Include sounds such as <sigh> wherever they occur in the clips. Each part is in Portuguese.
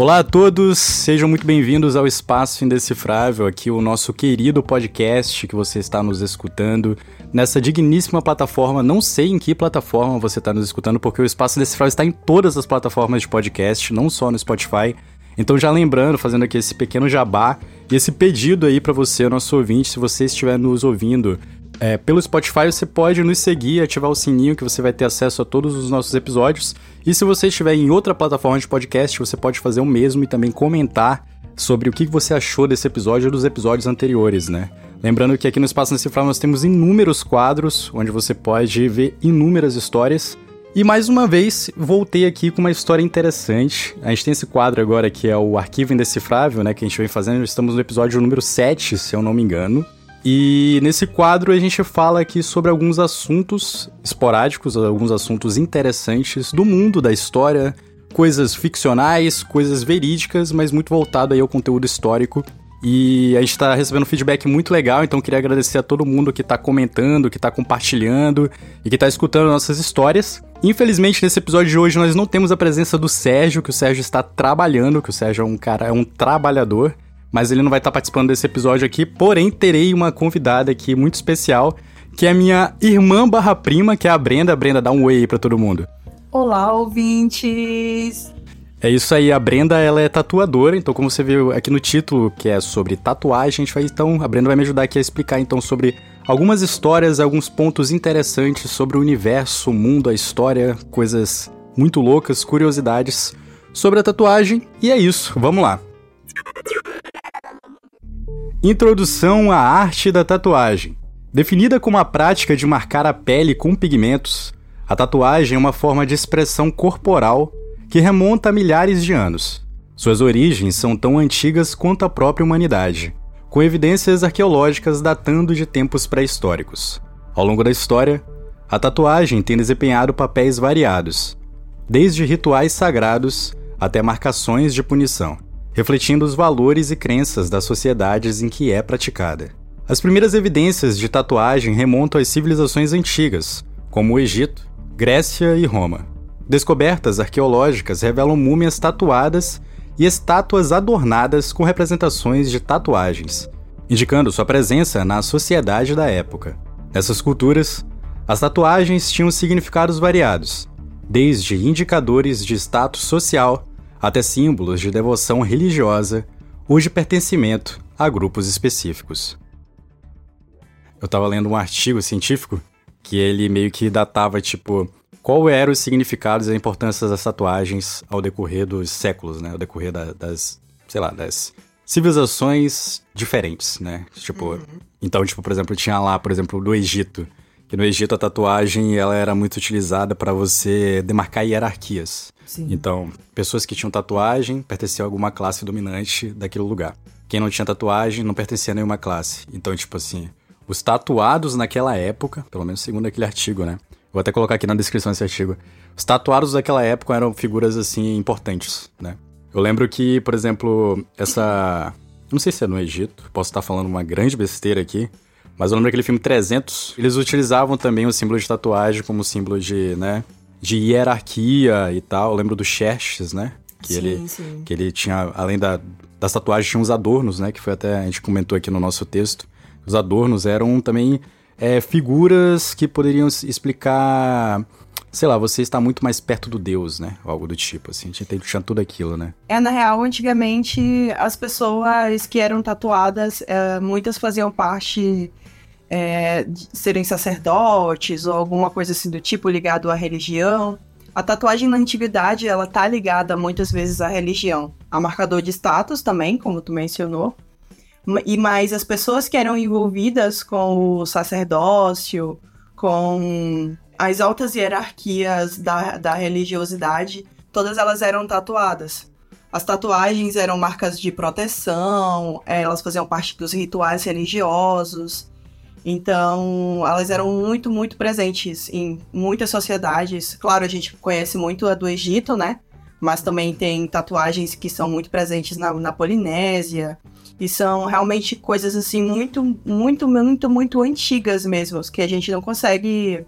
Olá a todos, sejam muito bem-vindos ao Espaço Indecifrável, aqui o nosso querido podcast que você está nos escutando nessa digníssima plataforma. Não sei em que plataforma você está nos escutando, porque o Espaço Indecifrável está em todas as plataformas de podcast, não só no Spotify. Então, já lembrando, fazendo aqui esse pequeno jabá e esse pedido aí para você, nosso ouvinte, se você estiver nos ouvindo é, pelo Spotify, você pode nos seguir, ativar o sininho que você vai ter acesso a todos os nossos episódios. E se você estiver em outra plataforma de podcast, você pode fazer o mesmo e também comentar sobre o que você achou desse episódio ou dos episódios anteriores, né? Lembrando que aqui no Espaço Decifrado nós temos inúmeros quadros onde você pode ver inúmeras histórias. E mais uma vez, voltei aqui com uma história interessante. A gente tem esse quadro agora que é o Arquivo Indecifrável, né? Que a gente vem fazendo. Estamos no episódio número 7, se eu não me engano. E nesse quadro a gente fala aqui sobre alguns assuntos esporádicos, alguns assuntos interessantes do mundo da história, coisas ficcionais, coisas verídicas, mas muito voltado aí ao conteúdo histórico. E a gente está recebendo feedback muito legal, então queria agradecer a todo mundo que está comentando, que está compartilhando e que está escutando nossas histórias. Infelizmente, nesse episódio de hoje, nós não temos a presença do Sérgio, que o Sérgio está trabalhando, que o Sérgio é um cara, é um trabalhador mas ele não vai estar participando desse episódio aqui. Porém, terei uma convidada aqui muito especial, que é a minha irmã barra prima, que é a Brenda. Brenda, dá um oi aí pra todo mundo. Olá, ouvintes! É isso aí, a Brenda ela é tatuadora, então como você viu aqui no título, que é sobre tatuagem, a gente vai então, a Brenda vai me ajudar aqui a explicar então sobre algumas histórias, alguns pontos interessantes sobre o universo, o mundo, a história, coisas muito loucas, curiosidades sobre a tatuagem. E é isso, vamos lá. Introdução à arte da tatuagem. Definida como a prática de marcar a pele com pigmentos, a tatuagem é uma forma de expressão corporal que remonta a milhares de anos. Suas origens são tão antigas quanto a própria humanidade, com evidências arqueológicas datando de tempos pré-históricos. Ao longo da história, a tatuagem tem desempenhado papéis variados, desde rituais sagrados até marcações de punição refletindo os valores e crenças das sociedades em que é praticada. As primeiras evidências de tatuagem remontam às civilizações antigas, como o Egito, Grécia e Roma. Descobertas arqueológicas revelam múmias tatuadas e estátuas adornadas com representações de tatuagens, indicando sua presença na sociedade da época. Nessas culturas, as tatuagens tinham significados variados, desde indicadores de status social até símbolos de devoção religiosa ou de pertencimento a grupos específicos. Eu estava lendo um artigo científico que ele meio que datava, tipo, qual eram os significados e a importância das tatuagens ao decorrer dos séculos, né? Ao decorrer da, das, sei lá, das civilizações diferentes, né? Tipo, uhum. então, tipo, por exemplo, tinha lá, por exemplo, do Egito, que no Egito a tatuagem ela era muito utilizada para você demarcar hierarquias. Sim. Então, pessoas que tinham tatuagem pertenciam a alguma classe dominante daquele lugar. Quem não tinha tatuagem não pertencia a nenhuma classe. Então, tipo assim, os tatuados naquela época, pelo menos segundo aquele artigo, né? Vou até colocar aqui na descrição esse artigo. Os tatuados daquela época eram figuras assim importantes, né? Eu lembro que, por exemplo, essa. Não sei se é no Egito, posso estar falando uma grande besteira aqui, mas eu lembro daquele filme 300, eles utilizavam também o símbolo de tatuagem como símbolo de, né, de hierarquia e tal. Eu lembro do Xerxes, né? Que, sim, ele, sim. que ele tinha, além da, das tatuagens, tinha uns adornos, né? Que foi até, a gente comentou aqui no nosso texto. Os adornos eram também é, figuras que poderiam explicar sei lá, você está muito mais perto do Deus, né? Algo do tipo, assim. Tinha, tinha tudo aquilo, né? É, na real, antigamente, as pessoas que eram tatuadas, é, muitas faziam parte é, serem sacerdotes ou alguma coisa assim do tipo ligado à religião. A tatuagem na antiguidade, ela tá ligada muitas vezes à religião. A marcador de status também, como tu mencionou. E mais as pessoas que eram envolvidas com o sacerdócio, com as altas hierarquias da, da religiosidade, todas elas eram tatuadas. As tatuagens eram marcas de proteção, elas faziam parte dos rituais religiosos. Então, elas eram muito, muito presentes em muitas sociedades. Claro, a gente conhece muito a do Egito, né? Mas também tem tatuagens que são muito presentes na, na Polinésia. E são realmente coisas assim muito, muito, muito, muito antigas mesmo, que a gente não consegue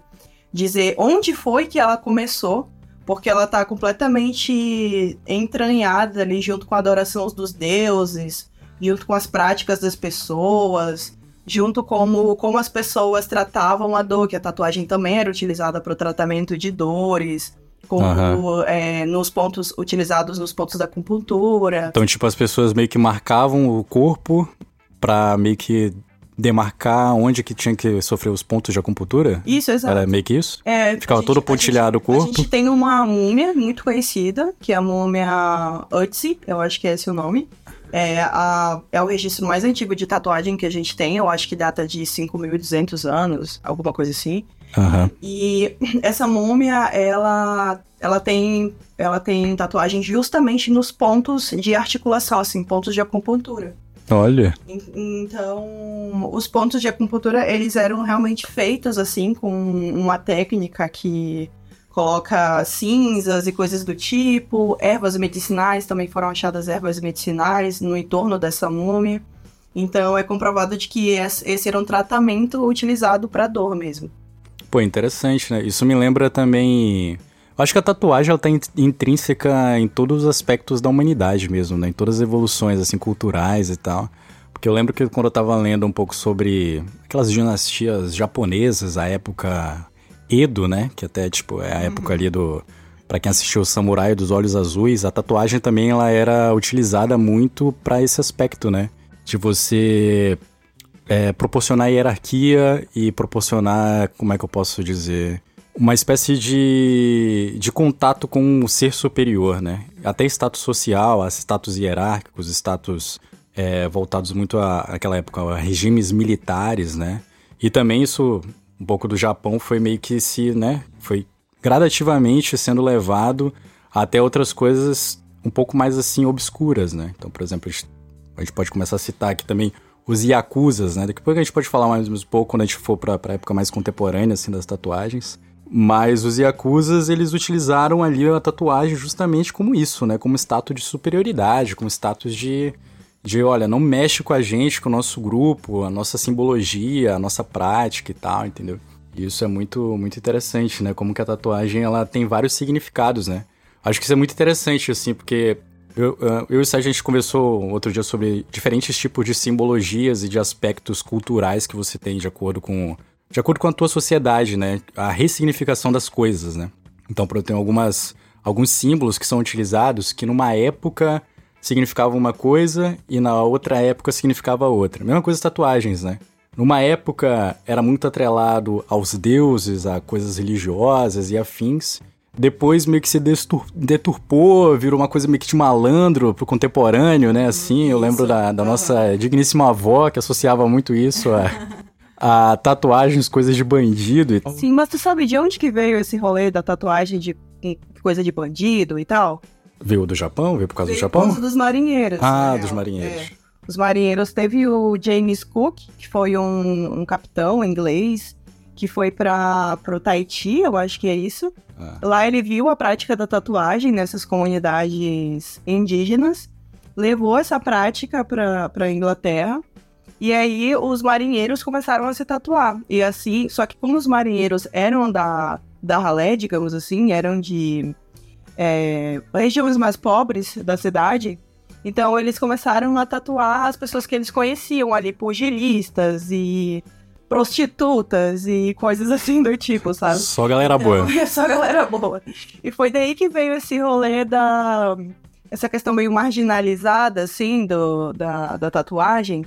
dizer onde foi que ela começou, porque ela tá completamente entranhada ali junto com a adoração dos deuses, junto com as práticas das pessoas, junto com como as pessoas tratavam a dor, que a tatuagem também era utilizada para o tratamento de dores, como uhum. é, nos pontos utilizados nos pontos da acupuntura. Então, tipo, as pessoas meio que marcavam o corpo para meio que demarcar onde que tinha que sofrer os pontos de acupuntura? Isso, exato. Era meio que isso? É, Ficava gente, todo pontilhado gente, o corpo? A gente tem uma múmia muito conhecida, que é a múmia Ötzi, eu acho que é esse o nome. É, a, é o registro mais antigo de tatuagem que a gente tem, eu acho que data de 5.200 anos, alguma coisa assim. Uhum. E <clears throat> essa múmia, ela, ela, tem, ela tem tatuagem justamente nos pontos de articulação, assim, pontos de acupuntura. Olha. Então, os pontos de acupuntura, eles eram realmente feitos assim com uma técnica que coloca cinzas e coisas do tipo, ervas medicinais, também foram achadas ervas medicinais no entorno dessa múmia. Então, é comprovado de que esse era um tratamento utilizado para dor mesmo. Pô, interessante, né? Isso me lembra também Acho que a tatuagem ela tá intrínseca em todos os aspectos da humanidade mesmo, né? Em todas as evoluções, assim, culturais e tal. Porque eu lembro que quando eu tava lendo um pouco sobre aquelas dinastias japonesas, a época Edo, né? Que até, tipo, é a uhum. época ali do... Pra quem assistiu o Samurai dos Olhos Azuis, a tatuagem também ela era utilizada muito para esse aspecto, né? De você é, proporcionar hierarquia e proporcionar, como é que eu posso dizer uma espécie de, de contato com o ser superior, né? Até status social, status hierárquicos, status é, voltados muito à, àquela época, a regimes militares, né? E também isso, um pouco do Japão, foi meio que se, né? Foi gradativamente sendo levado até outras coisas um pouco mais assim obscuras, né? Então, por exemplo, a gente, a gente pode começar a citar aqui também os Yakuzas, né? Daqui a pouco a gente pode falar mais um pouco quando a gente for para a época mais contemporânea, assim, das tatuagens. Mas os Yakuzas, eles utilizaram ali a tatuagem justamente como isso, né? Como status de superioridade, como status de, de, olha, não mexe com a gente, com o nosso grupo, a nossa simbologia, a nossa prática e tal, entendeu? E isso é muito, muito interessante, né? Como que a tatuagem, ela tem vários significados, né? Acho que isso é muito interessante, assim, porque eu, eu e o Sérgio, a gente conversou outro dia sobre diferentes tipos de simbologias e de aspectos culturais que você tem de acordo com de acordo com a tua sociedade, né? A ressignificação das coisas, né? Então, tem algumas alguns símbolos que são utilizados que numa época significavam uma coisa e na outra época significava outra. Mesma coisa as tatuagens, né? Numa época era muito atrelado aos deuses, a coisas religiosas e afins. Depois meio que se deturpou, virou uma coisa meio que de malandro pro contemporâneo, né? Assim, eu lembro da, da nossa digníssima avó que associava muito isso a a tatuagens, coisas de bandido. E... Sim, mas tu sabe de onde que veio esse rolê da tatuagem de coisa de bandido e tal? Veio do Japão? Veio por causa veio do Japão? Por causa dos marinheiros. Ah, dos marinheiros. É. Os marinheiros teve o James Cook, que foi um, um capitão inglês, que foi para o Tahiti, eu acho que é isso. Ah. Lá ele viu a prática da tatuagem nessas comunidades indígenas, levou essa prática para a Inglaterra e aí os marinheiros começaram a se tatuar. E assim, só que como os marinheiros eram da, da ralé, digamos assim, eram de é, regiões mais pobres da cidade, então eles começaram a tatuar as pessoas que eles conheciam ali, pugilistas e prostitutas e coisas assim do tipo, sabe? Só galera boa. Então, <laughs> só galera boa. E foi daí que veio esse rolê da. Essa questão meio marginalizada, assim, do, da, da tatuagem,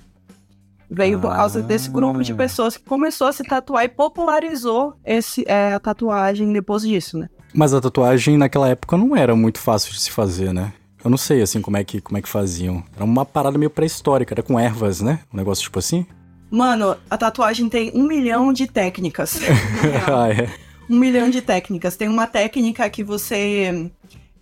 Veio por causa desse grupo de ah. pessoas que começou a se tatuar e popularizou esse, é, a tatuagem depois disso, né? Mas a tatuagem naquela época não era muito fácil de se fazer, né? Eu não sei, assim, como é que, como é que faziam. Era uma parada meio pré-histórica, era com ervas, né? Um negócio tipo assim. Mano, a tatuagem tem um milhão de técnicas. <laughs> ah, é. Um milhão de técnicas. Tem uma técnica que você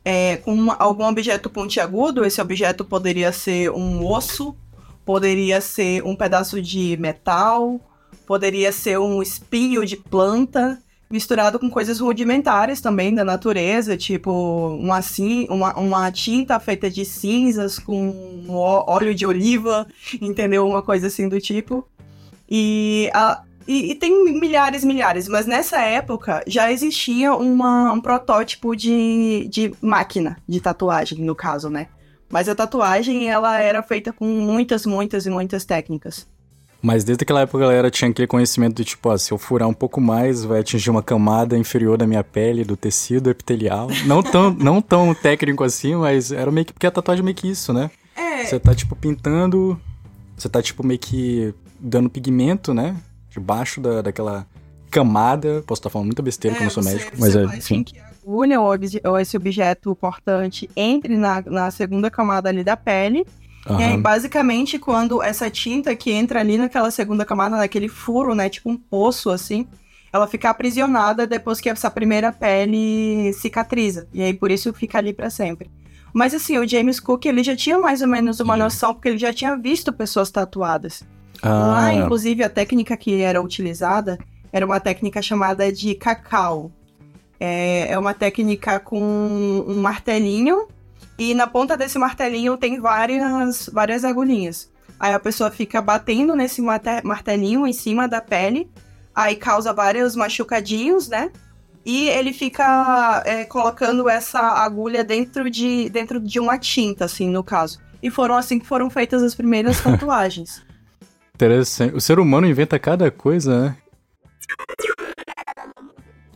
é, com uma, algum objeto pontiagudo, esse objeto poderia ser um osso, poderia ser um pedaço de metal, poderia ser um espinho de planta, misturado com coisas rudimentares também da natureza, tipo uma, uma, uma tinta feita de cinzas com óleo de oliva, entendeu? Uma coisa assim do tipo. E a, E, e, tem milhares, milhares, mas nessa época já existia uma, um protótipo de, de máquina de tatuagem, no caso, né? Mas a tatuagem, ela era feita com muitas, muitas e muitas técnicas. Mas desde aquela época a galera tinha aquele conhecimento de tipo, ó, se eu furar um pouco mais, vai atingir uma camada inferior da minha pele, do tecido epitelial. <laughs> Não tão, não tão técnico assim, mas era meio que. Porque a tatuagem é meio que isso, né? É. Você tá, tipo, pintando. Você tá, tipo, meio que dando pigmento, né? Debaixo da, daquela camada. Posso estar falando muita besteira, é, eu não sou médico, mas é, enfim. Que a agulha ou esse objeto cortante entre na, na segunda camada ali da pele Uhum. E aí, basicamente, quando essa tinta que entra ali naquela segunda camada, naquele furo, né? Tipo um poço, assim, ela fica aprisionada depois que essa primeira pele cicatriza. E aí, por isso, fica ali para sempre. Mas, assim, o James Cook, ele já tinha mais ou menos uma noção, porque ele já tinha visto pessoas tatuadas. Ah. Lá, inclusive, a técnica que era utilizada era uma técnica chamada de cacau. É, é uma técnica com um martelinho e na ponta desse martelinho tem várias, várias agulhinhas. Aí a pessoa fica batendo nesse martelinho em cima da pele, aí causa vários machucadinhos, né? E ele fica é, colocando essa agulha dentro de, dentro de uma tinta, assim, no caso. E foram assim que foram feitas as primeiras <laughs> tatuagens. Interessante. O ser humano inventa cada coisa, né? <laughs>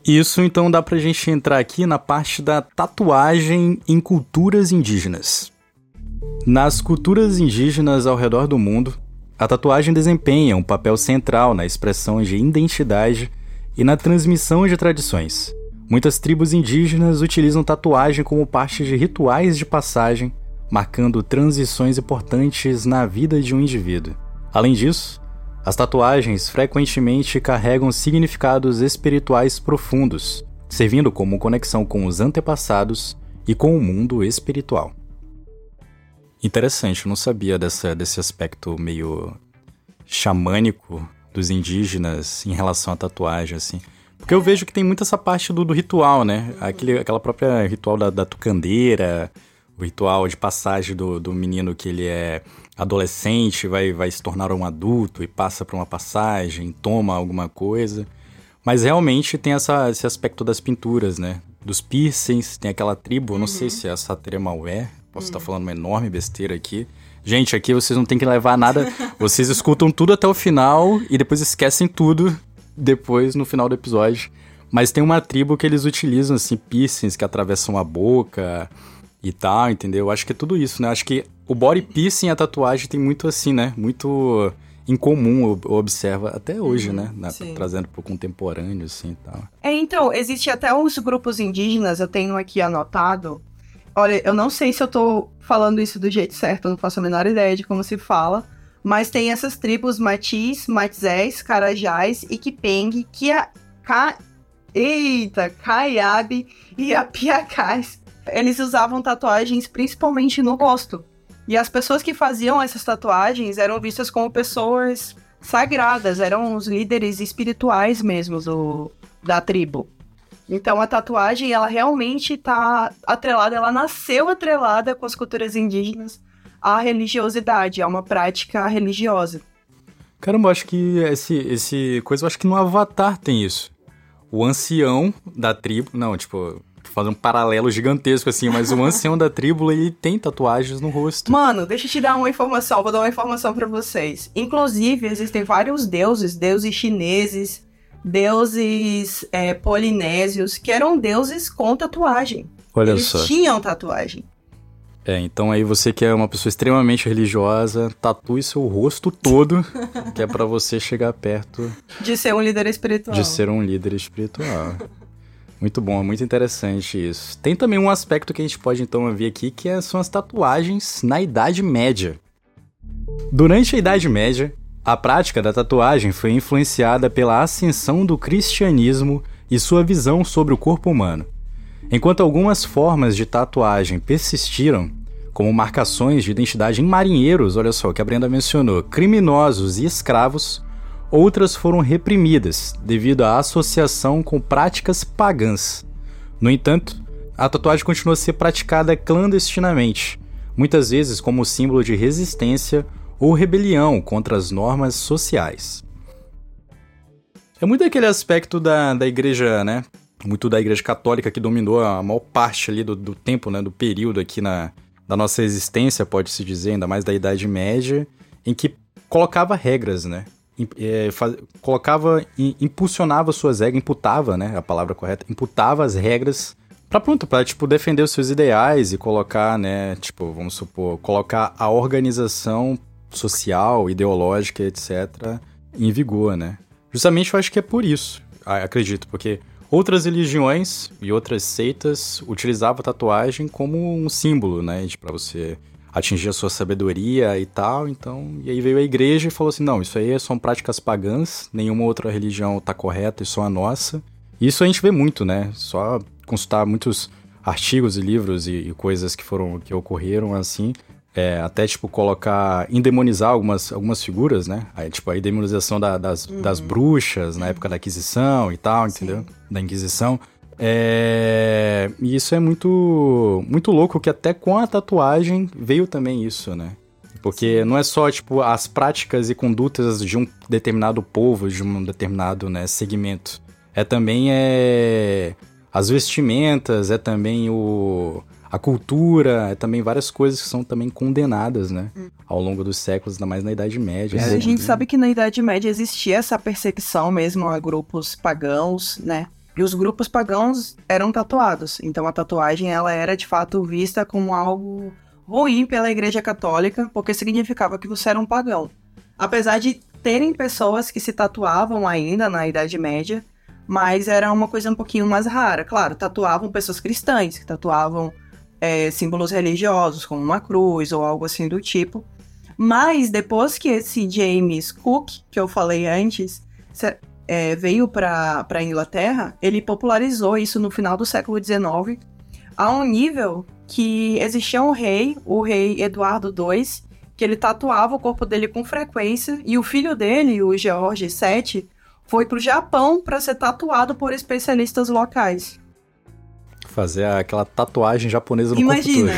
Isso então dá pra gente entrar aqui na parte da tatuagem em culturas indígenas. Nas culturas indígenas ao redor do mundo, a tatuagem desempenha um papel central na expressão de identidade e na transmissão de tradições. Muitas tribos indígenas utilizam tatuagem como parte de rituais de passagem, marcando transições importantes na vida de um indivíduo. Além disso, as tatuagens frequentemente carregam significados espirituais profundos, servindo como conexão com os antepassados e com o mundo espiritual. Interessante, eu não sabia dessa, desse aspecto meio xamânico dos indígenas em relação à tatuagem, assim. Porque eu vejo que tem muito essa parte do, do ritual, né? Aquele, aquela própria ritual da, da tucandeira, o ritual de passagem do, do menino que ele é adolescente, vai, vai se tornar um adulto e passa por uma passagem, toma alguma coisa. Mas realmente tem essa, esse aspecto das pinturas, né? Dos piercings, tem aquela tribo, uhum. não sei uhum. se é a Sateremaué, posso uhum. estar falando uma enorme besteira aqui. Gente, aqui vocês não tem que levar nada, <laughs> vocês escutam tudo até o final e depois esquecem tudo depois no final do episódio. Mas tem uma tribo que eles utilizam, assim, piercings que atravessam a boca e tal, entendeu? Acho que é tudo isso, né? Acho que o body piercing e a tatuagem tem muito assim, né? Muito incomum, observa até hoje, uhum, né? Na, trazendo pro contemporâneo, assim, tal. É, então, existe até uns grupos indígenas, eu tenho aqui anotado. Olha, eu não sei se eu tô falando isso do jeito certo, eu não faço a menor ideia de como se fala, mas tem essas tribos Matis, Matzés, Carajás, Iquipeng, Kia... Ka... Eita, Caiabe e Apiacás. Eles usavam tatuagens principalmente no rosto. E as pessoas que faziam essas tatuagens eram vistas como pessoas sagradas, eram os líderes espirituais mesmo do, da tribo. Então a tatuagem, ela realmente está atrelada, ela nasceu atrelada com as culturas indígenas à religiosidade, a uma prática religiosa. Caramba, acho que esse, esse coisa, eu acho que no Avatar tem isso. O ancião da tribo, não, tipo, fazer um paralelo gigantesco, assim, mas o ancião da tribo, ele tem tatuagens no rosto. Mano, deixa eu te dar uma informação, vou dar uma informação para vocês. Inclusive, existem vários deuses, deuses chineses, deuses é, polinésios, que eram deuses com tatuagem. Olha Eles só. tinham tatuagem. É, então aí você que é uma pessoa extremamente religiosa, tatue seu rosto todo, <laughs> que é para você chegar perto de ser um líder espiritual. De ser um líder espiritual. Muito bom, muito interessante isso. Tem também um aspecto que a gente pode então ver aqui, que é, são as tatuagens na Idade Média. Durante a Idade Média, a prática da tatuagem foi influenciada pela ascensão do cristianismo e sua visão sobre o corpo humano. Enquanto algumas formas de tatuagem persistiram, como marcações de identidade em marinheiros, olha só, que a Brenda mencionou, criminosos e escravos, Outras foram reprimidas devido à associação com práticas pagãs. No entanto, a tatuagem continua a ser praticada clandestinamente, muitas vezes como símbolo de resistência ou rebelião contra as normas sociais. É muito aquele aspecto da, da igreja, né? Muito da igreja católica que dominou a maior parte ali do, do tempo, né? Do período aqui na, da nossa existência, pode-se dizer, ainda mais da Idade Média, em que colocava regras, né? É, faz, colocava, impulsionava suas regras, imputava, né? A palavra correta, imputava as regras Pra pronto, pra, tipo, defender os seus ideais e colocar, né, tipo, vamos supor, colocar a organização social, ideológica, etc., em vigor, né? Justamente eu acho que é por isso, acredito, porque outras religiões e outras seitas utilizavam a tatuagem como um símbolo, né, para você atingir a sua sabedoria e tal, então, e aí veio a igreja e falou assim, não, isso aí são práticas pagãs, nenhuma outra religião tá correta e só a nossa. Isso a gente vê muito, né, só consultar muitos artigos e livros e, e coisas que foram que ocorreram assim. É, até, tipo, colocar, endemonizar algumas, algumas figuras, né? Aí, tipo, a endemonização da, das, uhum. das bruxas na época da Aquisição e tal, entendeu? Sim. Da Inquisição. É... E isso é muito, muito louco, que até com a tatuagem veio também isso, né? Porque não é só, tipo, as práticas e condutas de um determinado povo, de um determinado né, segmento. É também é, as vestimentas, é também o a cultura, é também várias coisas que são também condenadas, né? Hum. Ao longo dos séculos, ainda mais na Idade Média. É, a gente sabe que na Idade Média existia essa perseguição mesmo a grupos pagãos, né? E os grupos pagãos eram tatuados. Então a tatuagem ela era de fato vista como algo ruim pela Igreja Católica, porque significava que você era um pagão. Apesar de terem pessoas que se tatuavam ainda na Idade Média, mas era uma coisa um pouquinho mais rara. Claro, tatuavam pessoas cristãs, que tatuavam é, símbolos religiosos, como uma cruz ou algo assim do tipo. Mas depois que esse James Cook, que eu falei antes, é, veio para a Inglaterra, ele popularizou isso no final do século XIX, a um nível que existia um rei, o rei Eduardo II, que ele tatuava o corpo dele com frequência, e o filho dele, o George VII, foi pro Japão para ser tatuado por especialistas locais. Fazer aquela tatuagem japonesa no Imagina,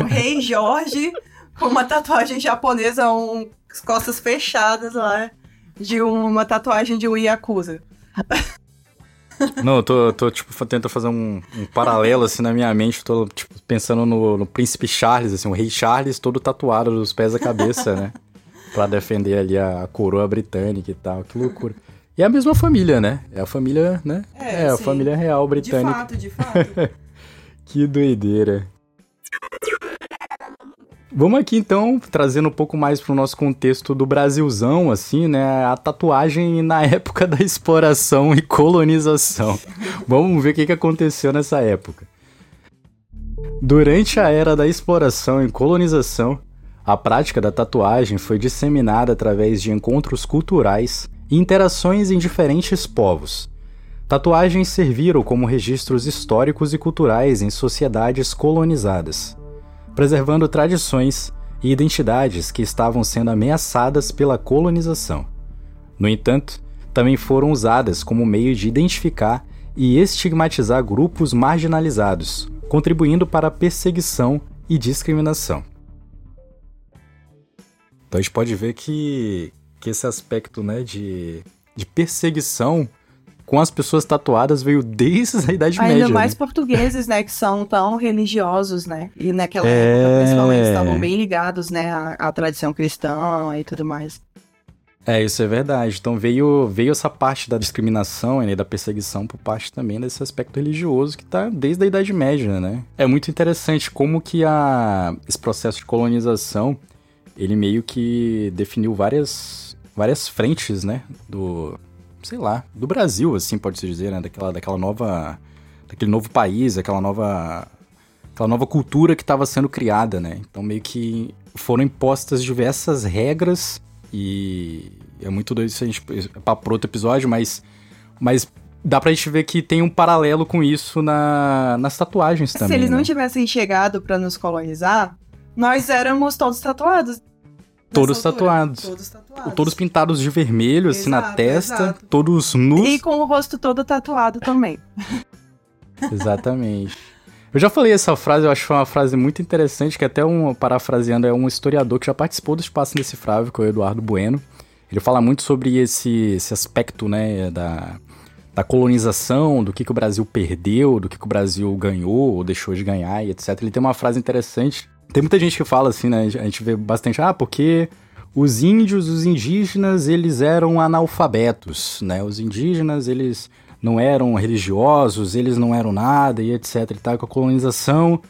o rei Jorge com uma tatuagem japonesa, um, as costas fechadas lá, de uma tatuagem de um Yakuza. Não, eu tô, tô tipo, tentando fazer um, um, paralelo, assim, na minha mente. Tô, tipo, pensando no, no, príncipe Charles, assim, o rei Charles todo tatuado dos pés à cabeça, né? <laughs> Pra defender ali a coroa britânica e tal. Que loucura. E é a mesma família, né? É a família, né? É, é a família real britânica. De fato, de fato. <laughs> que doideira. Vamos aqui então, trazendo um pouco mais para o nosso contexto do Brasilzão, assim, né? A tatuagem na <laughs> época da exploração e colonização. Vamos ver o que, que aconteceu nessa época. Durante a era da exploração e colonização, a prática da tatuagem foi disseminada através de encontros culturais e interações em diferentes povos. Tatuagens serviram como registros históricos e culturais em sociedades colonizadas, preservando tradições e identidades que estavam sendo ameaçadas pela colonização. No entanto, também foram usadas como meio de identificar e estigmatizar grupos marginalizados, contribuindo para a perseguição e discriminação. Então a gente pode ver que que esse aspecto, né, de, de perseguição com as pessoas tatuadas veio desde a Idade Ainda Média. Ainda mais né? portugueses, né, que são tão religiosos, né? E naquela é... época, eles estavam bem ligados, né, à, à, tradição cristã e tudo mais. É, isso é verdade. Então veio, veio essa parte da discriminação e né, da perseguição por parte também desse aspecto religioso que está desde a Idade Média, né? É muito interessante como que a, esse processo de colonização, ele meio que definiu várias várias frentes, né, do, sei lá, do Brasil, assim, pode-se dizer, né, daquela, daquela nova, daquele novo país, aquela nova, aquela nova cultura que estava sendo criada, né, então meio que foram impostas diversas regras e é muito doido isso a gente, é para outro episódio, mas, mas dá pra gente ver que tem um paralelo com isso na, nas tatuagens também. Se eles né? não tivessem chegado para nos colonizar, nós éramos todos tatuados. Todos tatuados. Todos tatuados. Todos pintados de vermelho, exato, assim, na testa. Exato. Todos nus. E com o rosto todo tatuado também. <laughs> Exatamente. Eu já falei essa frase, eu acho uma frase muito interessante, que até um, parafraseando, é um historiador que já participou do Espaço Indecifrável, que é o Eduardo Bueno. Ele fala muito sobre esse, esse aspecto, né, da, da colonização, do que, que o Brasil perdeu, do que, que o Brasil ganhou ou deixou de ganhar e etc. Ele tem uma frase interessante. Tem muita gente que fala assim, né? A gente vê bastante, ah, porque os índios, os indígenas, eles eram analfabetos, né? Os indígenas, eles não eram religiosos, eles não eram nada e etc. E tal, com a colonização,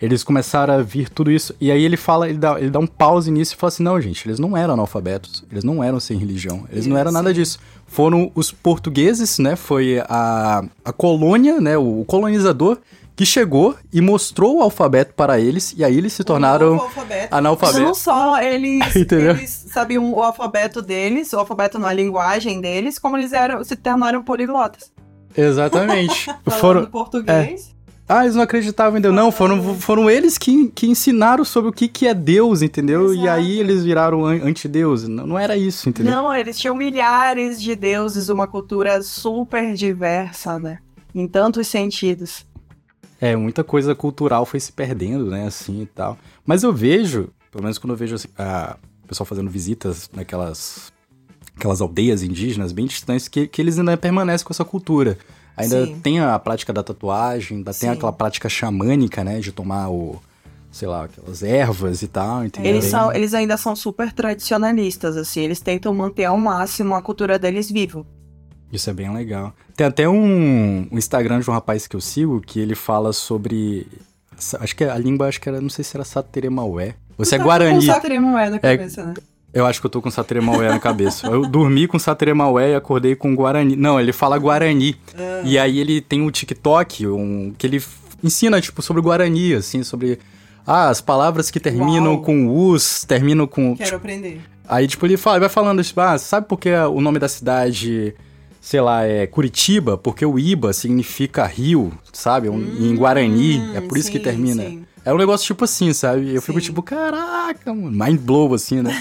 eles começaram a vir tudo isso. E aí ele fala, ele dá, ele dá um pause nisso e fala assim: não, gente, eles não eram analfabetos, eles não eram sem religião, eles não eram nada disso. Foram os portugueses, né? Foi a, a colônia, né? O colonizador que chegou e mostrou o alfabeto para eles, e aí eles se tornaram analfabetos. Não só eles, <laughs> eles sabiam o alfabeto deles, o alfabeto na linguagem deles, como eles eram, se tornaram poliglotas. Exatamente. <laughs> foram português. É. Ah, eles não acreditavam em Deus. Não, foram, foram eles que, que ensinaram sobre o que, que é Deus, entendeu? Exato. E aí eles viraram anti-deus. Não, não era isso, entendeu? Não, eles tinham milhares de deuses, uma cultura super diversa, né? Em tantos sentidos. É, muita coisa cultural foi se perdendo, né, assim e tal. Mas eu vejo, pelo menos quando eu vejo assim, a, pessoal fazendo visitas naquelas aquelas aldeias indígenas bem distantes, que, que eles ainda permanecem com essa cultura. Ainda Sim. tem a prática da tatuagem, ainda Sim. tem aquela prática xamânica, né? De tomar o, sei lá, aquelas ervas e tal, entendeu? Eles, são, eles ainda são super tradicionalistas, assim, eles tentam manter ao máximo a cultura deles vivo. Isso é bem legal. Tem até um, um Instagram de um rapaz que eu sigo que ele fala sobre. Acho que a língua, acho que era, não sei se era Sateremaué. Você é tá Guarani. Com Sateremaué na é, cabeça, é, né? Eu acho que eu tô com Satremaué na cabeça. Eu dormi com Satremaué e acordei com Guarani. Não, ele fala Guarani. Ah. E aí ele tem um TikTok um, que ele ensina, tipo, sobre Guarani, assim, sobre... Ah, as palavras que terminam Uau. com us, terminam com... Quero tipo, aprender. Aí, tipo, ele fala, vai falando, tipo, ah, sabe por que o nome da cidade, sei lá, é Curitiba? Porque o Iba significa rio, sabe? Hum, em Guarani, é por isso sim, que termina. Sim. É um negócio tipo assim, sabe? Eu Sim. fico tipo, caraca, mind blow, assim, né?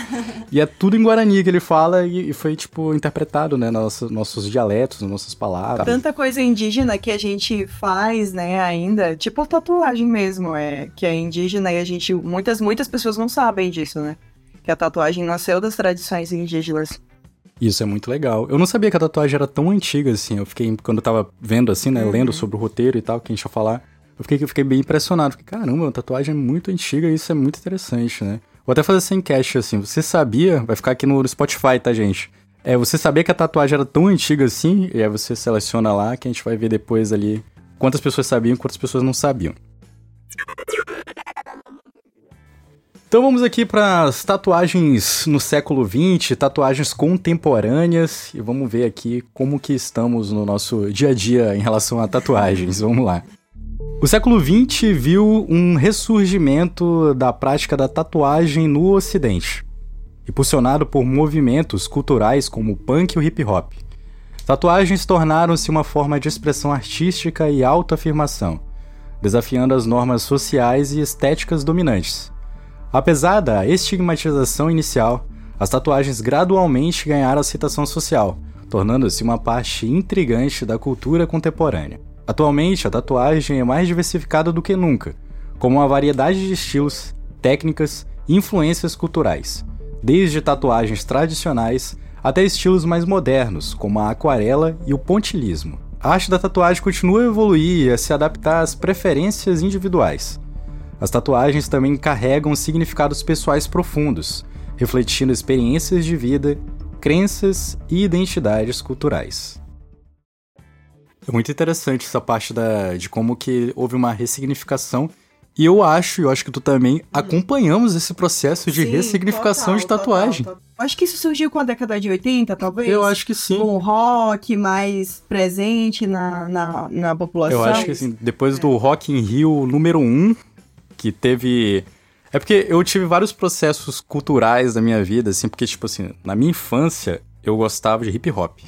e é tudo em Guarani que ele fala e, foi, tipo, interpretado, né? Nos nossos dialetos, nas nossas palavras. Tanta coisa indígena que a gente faz, né, ainda. Tipo tatuagem mesmo, é. Que é indígena e a gente. Muitas, muitas pessoas não sabem disso, né? Que a tatuagem nasceu das tradições indígenas. Isso é muito legal. Eu não sabia que a tatuagem era tão antiga assim. Eu fiquei, quando eu tava vendo assim, né, uhum. lendo sobre o roteiro e tal, que a gente ia falar, eu fiquei, eu fiquei bem impressionado. Fiquei, caramba, a tatuagem é muito antiga e isso é muito interessante, né? Vou até fazer sem cash, assim. Você sabia? Vai ficar aqui no Spotify, tá, gente? É, você sabia que a tatuagem era tão antiga assim? E aí você seleciona lá que a gente vai ver depois ali quantas pessoas sabiam e quantas pessoas não sabiam. Então vamos aqui para as tatuagens no século XX, tatuagens contemporâneas, e vamos ver aqui como que estamos no nosso dia a dia em relação a tatuagens. <laughs> Vamos lá. O século XX viu um ressurgimento da prática da tatuagem no Ocidente, impulsionado por movimentos culturais como o punk e o hip hop. Tatuagens tornaram-se uma forma de expressão artística e autoafirmação, desafiando as normas sociais e estéticas dominantes. Apesar da estigmatização inicial, as tatuagens gradualmente ganharam aceitação social, tornando-se uma parte intrigante da cultura contemporânea. Atualmente, a tatuagem é mais diversificada do que nunca, com uma variedade de estilos, técnicas e influências culturais, desde tatuagens tradicionais até estilos mais modernos, como a aquarela e o pontilismo. A arte da tatuagem continua a evoluir e a se adaptar às preferências individuais. As tatuagens também carregam significados pessoais profundos, refletindo experiências de vida, crenças e identidades culturais. É muito interessante essa parte da, de como que houve uma ressignificação. E eu acho, eu acho que tu também, acompanhamos esse processo de sim, ressignificação total, de tatuagem. Total, total. Acho que isso surgiu com a década de 80, talvez? Eu acho que sim. Com o rock mais presente na, na, na população. Eu acho que assim, depois é. do Rock in Rio número 1, que teve... É porque eu tive vários processos culturais da minha vida, assim, porque, tipo assim, na minha infância, eu gostava de hip hop.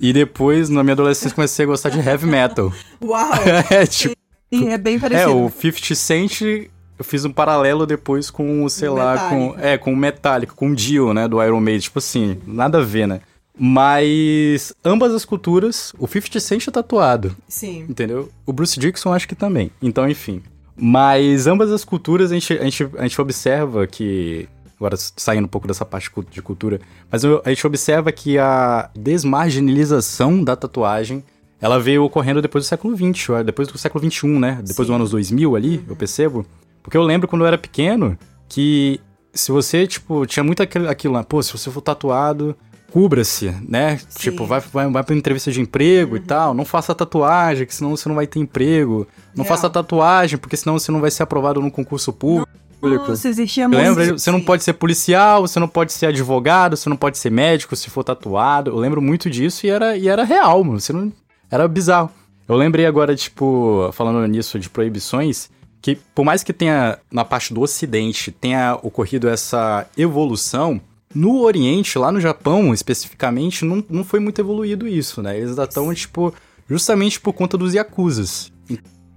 E depois, na minha adolescência, comecei a gostar de heavy metal. <laughs> Uau! <laughs> é, tipo... E é bem parecido. É, o 50 Cent, eu fiz um paralelo depois com, sei o lá, com... É, com o Metallica, com o Dio, né, do Iron Maiden. Tipo assim, nada a ver, né? Mas ambas as culturas, o 50 Cent é tatuado. Sim. Entendeu? O Bruce Dixon acho que também. Então, enfim. Mas ambas as culturas a gente, a gente, a gente observa que agora saindo um pouco dessa parte de cultura, mas a gente observa que a desmarginalização da tatuagem ela veio ocorrendo depois do século XX, depois do século XXI, né? Depois Sim. dos anos 2000 ali, uhum. eu percebo. Porque eu lembro quando eu era pequeno que se você, tipo, tinha muito aquilo, aquilo lá, pô, se você for tatuado, cubra-se, né? Sim. Tipo, vai, vai, vai pra entrevista de emprego uhum. e tal, não faça tatuagem, que senão você não vai ter emprego. Não Real. faça tatuagem, porque senão você não vai ser aprovado num concurso público. Nossa, existia. Lembra? Você não pode ser policial, você não pode ser advogado, você não pode ser médico se for tatuado. Eu lembro muito disso e era, e era real, mano. Você não, era bizarro. Eu lembrei agora, tipo, falando nisso de proibições, que por mais que tenha, na parte do ocidente, tenha ocorrido essa evolução, no Oriente, lá no Japão especificamente, não, não foi muito evoluído isso, né? Eles ainda estão, tipo, justamente por conta dos Yakuzas.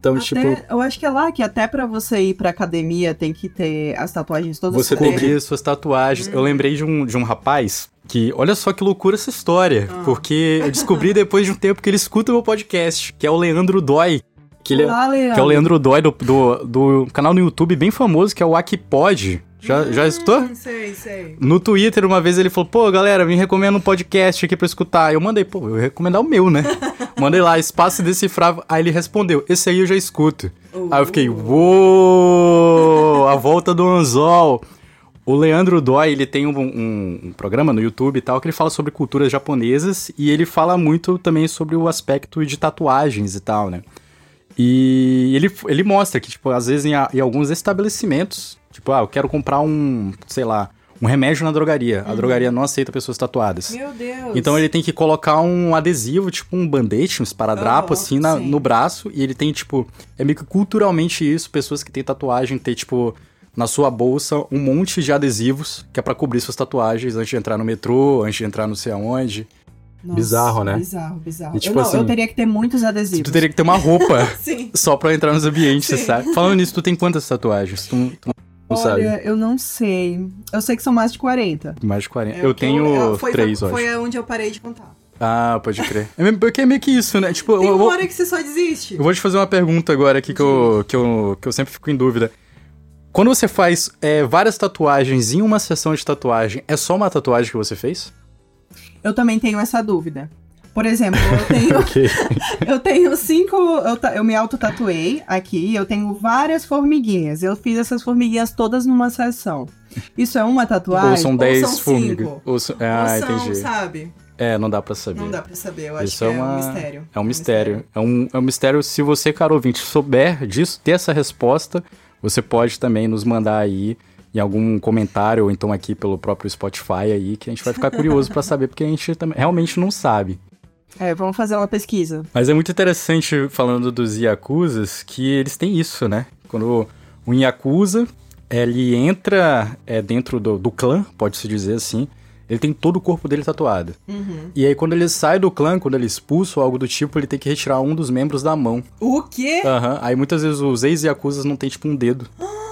Então, até, tipo. Eu acho que é lá que até para você ir pra academia tem que ter as tatuagens todas Você tem que ter suas tatuagens. Hum. Eu lembrei de um, de um rapaz que, olha só que loucura essa história. Ah. Porque eu descobri depois de um tempo que ele escuta o meu podcast, que é o Leandro Dói. Que, ele é, que é o Leandro Dói do, do, do, canal no YouTube bem famoso, que é o Akipod. Já, hum, já escutou? Sei, sei. No Twitter, uma vez ele falou, pô, galera, me recomenda um podcast aqui pra escutar. Eu mandei, pô, eu ia recomendar o meu, né? <laughs> mandei lá, espaço decifrável. Aí ele respondeu, esse aí eu já escuto. Uh. Aí eu fiquei, uou, a <laughs> volta do anzol. O Leandro Dói, ele tem um, um, um, programa no YouTube e tal, que ele fala sobre culturas japonesas e ele fala muito também sobre o aspecto de tatuagens e tal, né? E ele, ele mostra que, tipo, às vezes em, em alguns estabelecimentos, tipo, ah, eu quero comprar um, sei lá, um remédio na drogaria. Uhum. A drogaria não aceita pessoas tatuadas. Meu Deus. Então ele tem que colocar um adesivo, tipo um band-aid, um esparadrapo, oh, assim, na, no braço. E ele tem, tipo, é meio que culturalmente isso, pessoas que têm tatuagem ter, tipo, na sua bolsa um monte de adesivos que é para cobrir suas tatuagens antes de entrar no metrô, antes de entrar não sei aonde. Nossa, bizarro, né? Bizarro, bizarro. E, tipo, eu, não, assim, eu teria que ter muitos adesivos. Tu teria que ter uma roupa <laughs> só pra entrar nos ambientes, Sim. sabe? Falando nisso, tu tem quantas tatuagens? Tu, tu não Olha, sabe? eu não sei. Eu sei que são mais de 40. Mais de 40. É, eu tenho eu, foi, três, foi, Foi onde eu parei de contar. Ah, pode crer. É porque é meio que isso, né? Tipo, Tem uma vou... hora que você só desiste. Eu vou te fazer uma pergunta agora aqui que eu, que, eu, que eu sempre fico em dúvida. Quando você faz é, várias tatuagens em uma sessão de tatuagem, é só uma tatuagem que você fez? Eu também tenho essa dúvida. Por exemplo, eu tenho. <laughs> okay. <laughs> eu tenho cinco. Eu, eu me auto-tatuei aqui. Eu tenho várias formiguinhas. Eu fiz essas formiguinhas todas numa sessão. Isso é uma tatuagem? Ou são dez formigas? Ou, são, ah, ou são, entendi. sabe? É, não dá pra saber. Não dá pra saber, eu acho Isso que é, uma... é um mistério. É um mistério. É um, é um mistério. Se você, caro ouvinte, souber disso, ter essa resposta, você pode também nos mandar aí em algum comentário ou então aqui pelo próprio Spotify aí, que a gente vai ficar curioso para saber, porque a gente realmente não sabe. É, vamos fazer uma pesquisa. Mas é muito interessante, falando dos Yakuzas, que eles têm isso, né? Quando um Yakuza, ele entra é, dentro do, do clã, pode-se dizer assim, ele tem todo o corpo dele tatuado. Uhum. E aí, quando ele sai do clã, quando ele é expulso ou algo do tipo, ele tem que retirar um dos membros da mão. O quê? Aham. Uhum. Aí muitas vezes os ex-Yakuzas não tem, tipo, um dedo.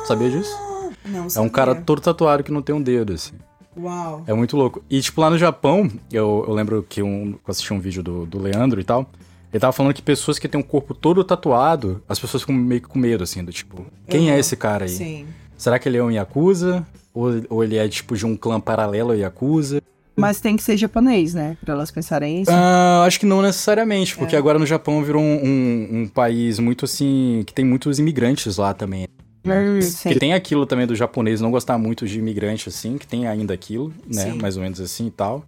Sabia disso? Não. É um cara todo tatuado que não tem um dedo, assim. Uau. É muito louco. E, tipo, lá no Japão, eu, eu lembro que um, eu assisti um vídeo do, do Leandro e tal. Ele tava falando que pessoas que têm o corpo todo tatuado, as pessoas ficam meio que com medo, assim, do tipo, quem uhum. é esse cara aí? Sim. Será que ele é um Yakuza? Ou, ou ele é, tipo, de um clã paralelo ao Yakuza? Mas tem que ser japonês, né? Pra elas pensarem isso. Ah, acho que não necessariamente, porque é. agora no Japão virou um, um, um, país muito assim. que tem muitos imigrantes lá também. Sim. Que tem aquilo também do japonês não gostar muito de imigrante, assim, que tem ainda aquilo, né? Sim. Mais ou menos assim e tal.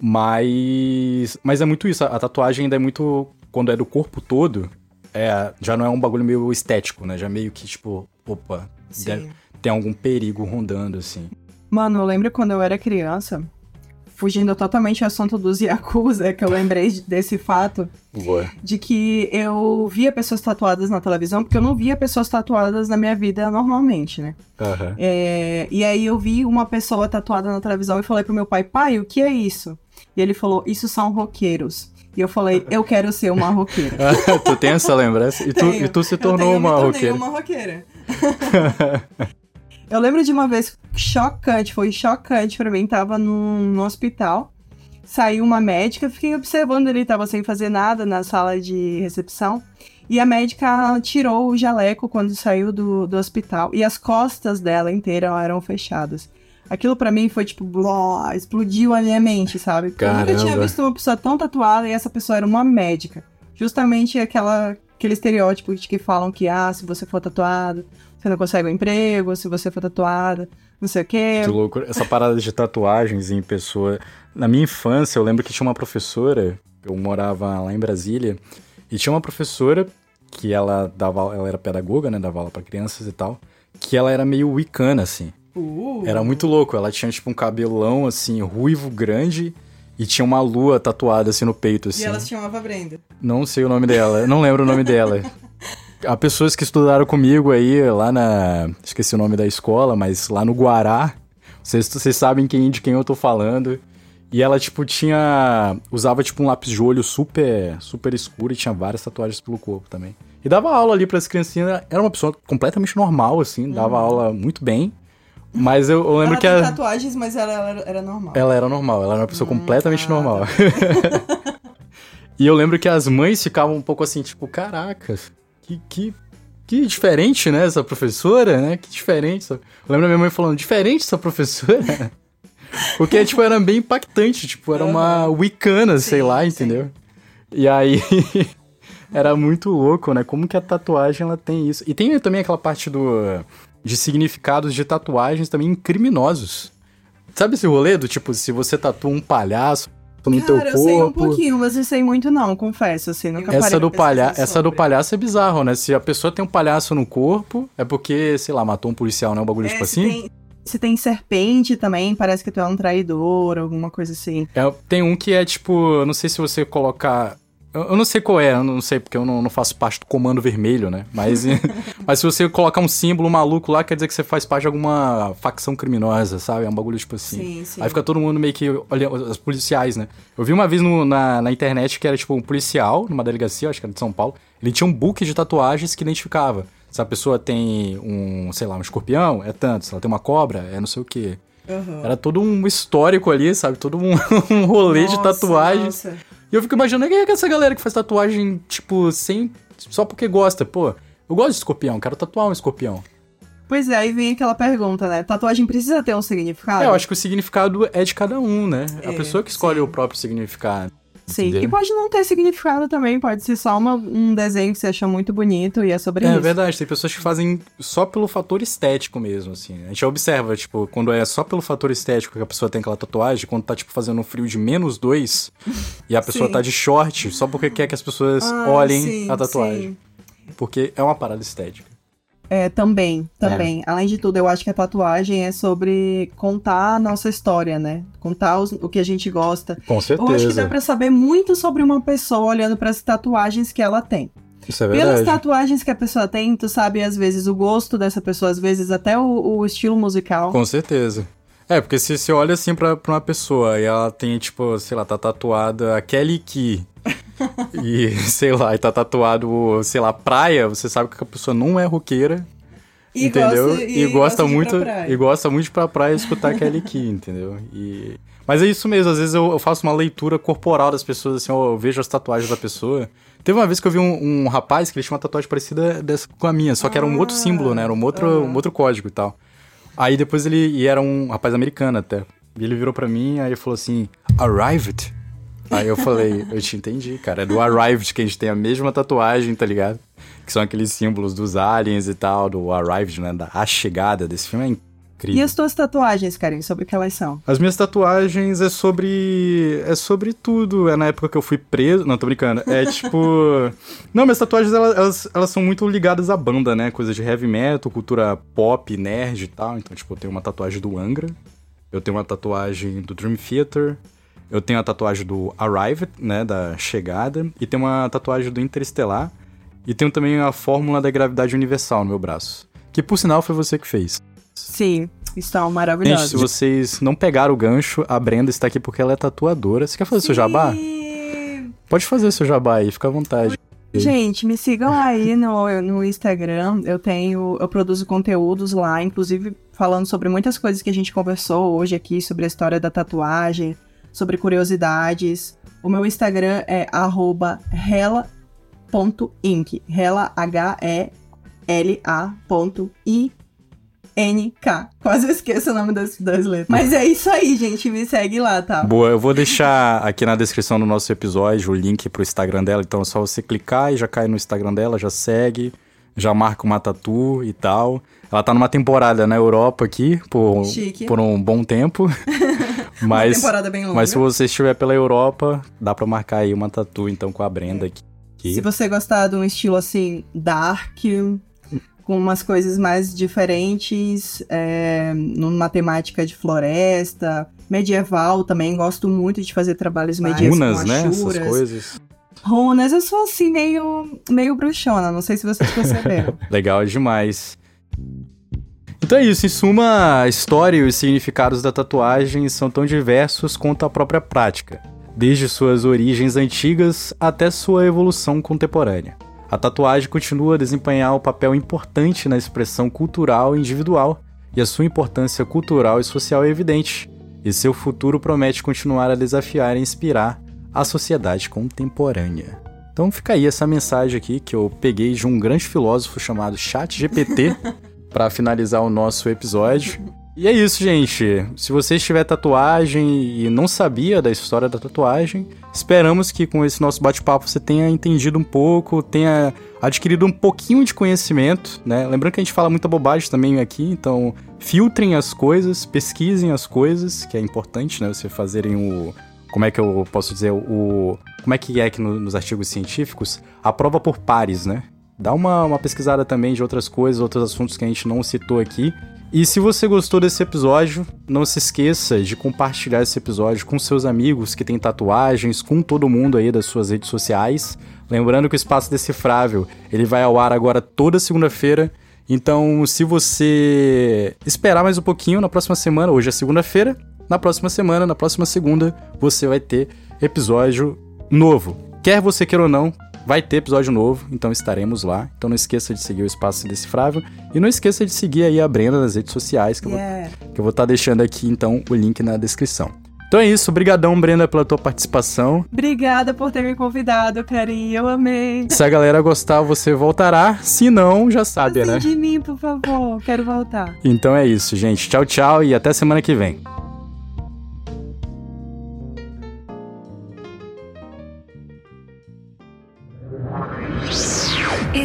Mas. Mas é muito isso. A, tatuagem ainda é muito. Quando é do corpo todo, é, já não é um bagulho meio estético, né? Já meio que, tipo, opa, deve, tem algum perigo rondando, assim. Mano, eu lembro quando eu era criança, fugindo totalmente ao assunto dos Yakuza, que eu lembrei desse fato. Boa. De que eu via pessoas tatuadas na televisão, porque eu não via pessoas tatuadas na minha vida normalmente, né? Uhum. É, e aí eu vi uma pessoa tatuada na televisão e falei pro meu pai, pai, o que é isso? E ele falou, isso são roqueiros. E eu falei, eu quero ser uma roqueira. <laughs> tu tem essa lembrança? E tu, e tu se tornou uma roqueira. uma roqueira. <laughs> Eu lembro de uma vez chocante, foi chocante pra mim. Tava no hospital, saiu uma médica, fiquei observando ele, tava sem fazer nada na sala de recepção. E a médica tirou o jaleco quando saiu do, do hospital. E as costas dela inteiras eram fechadas. Aquilo pra mim foi tipo, bló, explodiu a minha mente, sabe? Porque eu nunca tinha Caramba. visto uma pessoa tão tatuada e essa pessoa era uma médica. Justamente aquela, aquele estereótipo de que falam que, ah, se você for tatuado, você não consegue um emprego, se você for tatuada, não sei o quê. Que loucura. Essa parada de tatuagens em pessoa. Na minha infância, eu lembro que tinha uma professora, eu morava lá em Brasília, e tinha uma professora que ela dava, ela era pedagoga, né, dava aula pra crianças e tal, que ela era meio wicana, assim. Uh, Era muito louco, ela tinha tipo um cabelão, assim, ruivo, grande, e tinha uma lua tatuada, assim, no peito, assim. E ela se chamava Brenda. Não sei o nome dela, não lembro o nome dela. <laughs> Há pessoas que estudaram comigo aí, lá na. Esqueci o nome da escola, mas lá no Guará. Vocês, vocês sabem quem, de quem eu tô falando. E ela, tipo, tinha. Usava, tipo, um lápis de olho super, super escuro e tinha várias tatuagens pelo corpo também. E dava aula ali pras criancinhas. Era uma pessoa completamente normal, assim, dava aula muito bem. Mas eu, eu lembro ela que tem a- tatuagens, mas ela, ela era normal. ela era normal, ela era uma pessoa completamente ah, normal. <laughs> e eu lembro que as mães ficavam um pouco assim, tipo, caraca, que, que, que diferente, né, essa professora, né? Que diferente. essa-" Eu lembro da minha mãe falando, diferente essa professora? <laughs> Porque, tipo, era bem impactante, tipo, era uma wicana, sei Sim, lá, sim. entendeu? E aí... <laughs> Era muito louco, né? Como que a tatuagem ela tem isso. E tem também aquela parte do de significados de tatuagens também criminosos. Sabe esse rolê do tipo, se você tatua um palhaço no teu Cara, eu sei um corpo? pouquinho, mas não sei muito não, confesso, assim, nunca Essa do, palha... essa do palhaço é bizarro, né? Se a pessoa tem um palhaço no corpo, é porque, sei lá, matou um policial, né? Um bagulho É, tipo se assim. Tem, se tem serpente também, parece que tu é um traidor, alguma coisa assim. É, tem um que é tipo, eu não sei se você colocar. Eu, eu não sei qual é, eu não sei, porque eu não, não faço parte do comando vermelho, né? Mas, <laughs> mas se você colocar um símbolo maluco lá, quer dizer que você faz parte de alguma facção criminosa, sabe? É um bagulho tipo assim. Sim, sim. Aí fica todo mundo meio que olhando, os policiais, né? Eu vi uma vez no- na, na internet que era tipo um policial, numa delegacia, acho que era de São Paulo. Ele tinha um book de tatuagens que identificava. Se a pessoa tem um, sei lá, um escorpião, é tanto. Se ela tem uma cobra, é não sei o quê. Aham. Era todo um histórico ali, sabe? Todo um, <laughs> um rolê de Nossa, tatuagens. nossa. E eu fico imaginando quem é que é essa galera que faz tatuagem, tipo, sem. só porque gosta. Pô, eu gosto de escorpião, quero tatuar um escorpião. Pois é, aí vem aquela pergunta, né? Tatuagem precisa ter um significado? É, eu acho que o significado é de cada um, né? a É, pessoa que escolhe sim. o próprio significado. Sim, entendeu? e pode não ter significado também, pode ser só uma- um desenho que você achou muito bonito e é sobre É isso. verdade, tem pessoas que fazem só pelo fator estético mesmo, assim. A gente observa, tipo, quando é só pelo fator estético que a pessoa tem aquela tatuagem, quando tá, tipo, fazendo um frio de menos dois <laughs> e a pessoa Sim. tá de short, só porque quer que as pessoas Ah, olhem sim, a tatuagem. sim. Porque é uma parada estética. É, também, também. Além de tudo, eu acho que a tatuagem é sobre contar a nossa história, né? Contar os- o que a gente gosta. Com Eu acho que dá certeza. pra saber muito sobre uma pessoa olhando para as tatuagens que ela tem. Isso é Pelas verdade. tatuagens que a pessoa tem, tu sabe às vezes o gosto dessa pessoa, às vezes até o, o estilo musical. Com certeza. É, porque se você olha assim pra, pra uma pessoa e ela tem, tipo, sei lá, tá tatuada a Kelly Key. E, <laughs> sei lá, e tá tatuado, sei lá, praia, você sabe que a pessoa não é roqueira. E entendeu? gosta- e, gosta de ir muito. pra praia. E gosta muito de ir pra praia escutar Kelly Key, entendeu? E. Mas é isso mesmo, às vezes eu, eu faço uma leitura corporal das pessoas, assim, eu vejo as tatuagens da pessoa. Teve uma vez que eu vi um, um rapaz que ele tinha uma tatuagem parecida dessa com a minha, só que era um outro Ah, símbolo, né? Era um outro, aham. um outro código e tal. Aí depois ele. E era um rapaz americano até. E ele virou pra mim, aí ele falou assim: Arrived? Aí eu falei, eu te entendi, cara. É do Arrived que a gente tem a mesma tatuagem, tá ligado? Que são aqueles símbolos dos aliens e tal, do Arrived, né? Da A Chegada desse filme é incrível. E as tuas tatuagens, Karen, sobre o que elas são? As minhas tatuagens é sobre. É sobre tudo. É na época que eu fui preso. Não, tô brincando. É <laughs> tipo. Não, minhas tatuagens elas, elas, elas são muito ligadas à banda, né? Coisa de heavy metal, cultura pop, nerd e tal. Então, tipo, eu tenho uma tatuagem do Angra. Eu tenho uma tatuagem do Dream Theater. Eu tenho a tatuagem do Arrived, né? Da chegada. E tenho uma tatuagem do Interestelar. E tenho também a fórmula da gravidade universal no meu braço. Que por sinal foi você que fez. Sim, estão Gente, se vocês não pegaram o gancho, a Brenda está aqui porque ela é tatuadora. Você quer fazer seu jabá? Sim. Pode fazer seu jabá aí, fica à vontade. Gente, me sigam aí no, no Instagram. Eu tenho, eu produzo conteúdos lá, inclusive falando sobre muitas coisas que a gente conversou hoje aqui, sobre a história da tatuagem, sobre curiosidades. O meu Instagram é rela.inc. Rela, H-E-L-A ponto NK. Quase esqueço o nome das, das letras. Mas é isso aí, gente. Me segue lá, tá? Boa, eu vou deixar aqui na descrição do nosso episódio o link pro Instagram dela. Então é só você clicar e já cai no Instagram dela, já segue, já marca uma tatu e tal. Ela tá numa temporada na Europa aqui, por, Chique. por um bom tempo. <laughs> <laughs> mas, Uma temporada bem longa. mas se você estiver pela Europa, dá pra marcar aí uma tatu então com a Brenda aqui. Se você gostar de um estilo assim, dark, com umas coisas mais diferentes, é, numa temática de floresta, medieval também, gosto muito de fazer trabalhos medievais Runas, né? Essas coisas. Runas, eu sou assim, meio, meio bruxona, não sei se vocês perceberam. <laughs> Legal demais. Então é isso, em suma, a história e os significados da tatuagem são tão diversos quanto a própria prática, desde suas origens antigas até sua evolução contemporânea. A tatuagem continua a desempenhar um papel importante na expressão cultural individual, e a sua importância cultural e social é evidente, e seu futuro promete continuar a desafiar e inspirar a sociedade contemporânea. Então fica aí essa mensagem aqui que eu peguei de um grande filósofo chamado ChatGPT <laughs> para finalizar o nosso episódio. E é isso, gente. Se você tiver tatuagem e não sabia da história da tatuagem, esperamos que com esse nosso bate-papo você tenha entendido um pouco, tenha adquirido um pouquinho de conhecimento, né? Lembrando que a gente fala muita bobagem também aqui, então filtrem as coisas, pesquisem as coisas, que é importante, né? Você fazerem o como é que eu posso dizer o como é que é que no- nos artigos científicos a prova por pares, né? Dá uma, uma pesquisada também de outras coisas, outros assuntos que a gente não citou aqui. E se você gostou desse episódio, não se esqueça de compartilhar esse episódio com seus amigos que têm tatuagens, com todo mundo aí das suas redes sociais. Lembrando que o Espaço Decifrável, ele vai ao ar agora toda segunda-feira. Então, se você esperar mais um pouquinho na próxima semana, hoje é segunda-feira, na próxima semana, na próxima segunda, você vai ter episódio novo. Quer você queira ou não, vai ter episódio novo, então estaremos lá. Então não esqueça de seguir o Espaço Decifrável e não esqueça de seguir aí a Brenda nas redes sociais, que eu vou Yeah. eu vou estar deixando aqui então o link na descrição. Então é isso, obrigadão Brenda pela tua participação. Obrigada por ter me convidado, carinho. Eu amei. Se a galera gostar, você voltará. Se não, já sabe, Assim né? de mim, por favor. Quero voltar. Então é isso, gente. Tchau, tchau e até semana que vem.